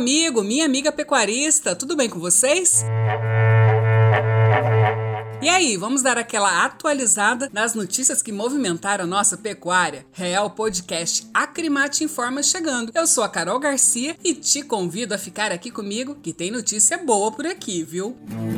minha amiga pecuarista, tudo bem com vocês? E aí, vamos dar aquela atualizada nas notícias que movimentaram a nossa pecuária? Real Podcast Acrimate Informa chegando. Eu sou a Carol Garcia e te convido a ficar aqui comigo que tem notícia boa por aqui, viu? Música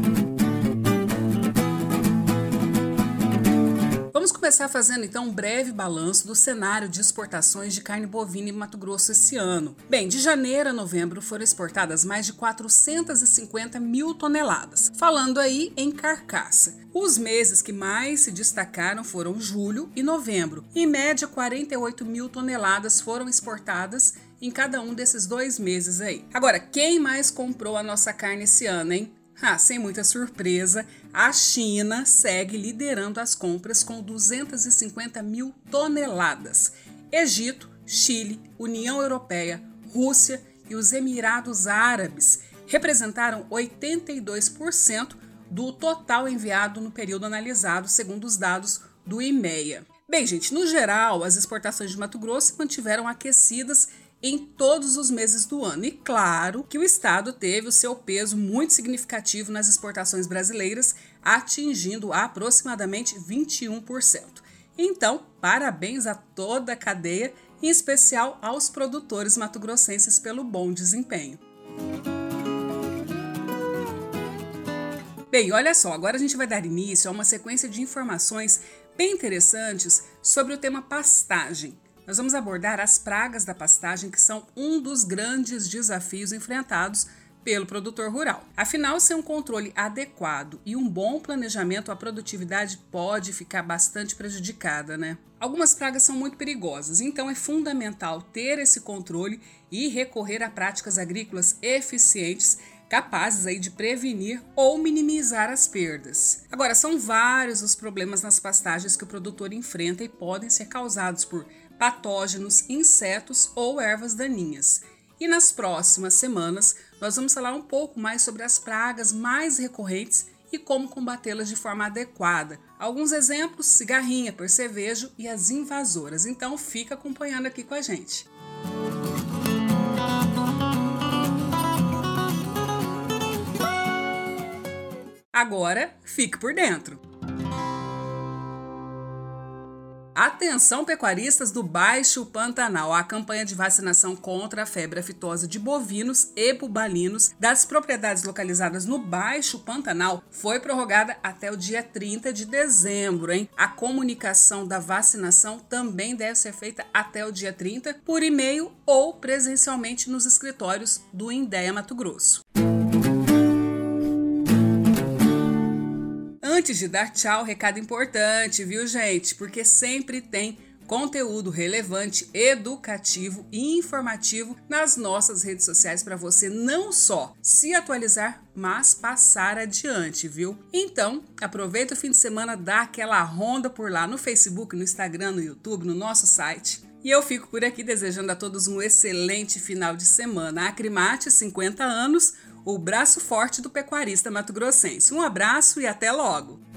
começar fazendo então um breve balanço do cenário de exportações de carne bovina em Mato Grosso esse ano. Bem, de janeiro a novembro foram exportadas mais de 450 mil toneladas, falando aí em carcaça. Os meses que mais se destacaram foram julho e novembro. Em média, 48 mil toneladas foram exportadas em cada um desses dois meses aí. Agora, quem mais comprou a nossa carne esse ano, hein? Ah, sem muita surpresa, a China segue liderando as compras com 250 mil toneladas. Egito, Chile, União Europeia, Rússia e os Emirados Árabes representaram 82% do total enviado no período analisado, segundo os dados do IMEA. Bem, gente, no geral, as exportações de Mato Grosso se mantiveram aquecidas em todos os meses do ano. E claro que o estado teve o seu peso muito significativo nas exportações brasileiras, atingindo aproximadamente 21%. Então, parabéns a toda a cadeia, em especial aos produtores matogrossenses pelo bom desempenho. Bem, olha só, agora a gente vai dar início a uma sequência de informações bem interessantes sobre o tema pastagem nós vamos abordar as pragas da pastagem, que são um dos grandes desafios enfrentados pelo produtor rural. Afinal, sem um controle adequado e um bom planejamento, a produtividade pode ficar bastante prejudicada, né? Algumas pragas são muito perigosas, então é fundamental ter esse controle e recorrer a práticas agrícolas eficientes capazes aí de prevenir ou minimizar as perdas. Agora, são vários os problemas nas pastagens que o produtor enfrenta e podem ser causados por patógenos, insetos ou ervas daninhas. E nas próximas semanas nós vamos falar um pouco mais sobre as pragas mais recorrentes e como combatê-las de forma adequada. Alguns exemplos: cigarrinha, percevejo e as invasoras. Então fica acompanhando aqui com a gente. Agora, fique por dentro. Atenção pecuaristas do Baixo Pantanal. A campanha de vacinação contra a febre aftosa de bovinos e bubalinos das propriedades localizadas no Baixo Pantanal foi prorrogada até o dia 30 de dezembro, hein? A comunicação da vacinação também deve ser feita até o dia 30 por e-mail ou presencialmente nos escritórios do Indéia Mato Grosso. Antes de dar tchau, recado importante, viu, gente? Porque sempre tem conteúdo relevante, educativo e informativo nas nossas redes sociais para você não só se atualizar, mas passar adiante, viu? Então, aproveita o fim de semana, dá aquela ronda por lá no Facebook, no Instagram, no YouTube, no nosso site. E eu fico por aqui desejando a todos um excelente final de semana. Acrimate 50 anos o braço forte do pecuarista mato-grossense. Um abraço e até logo!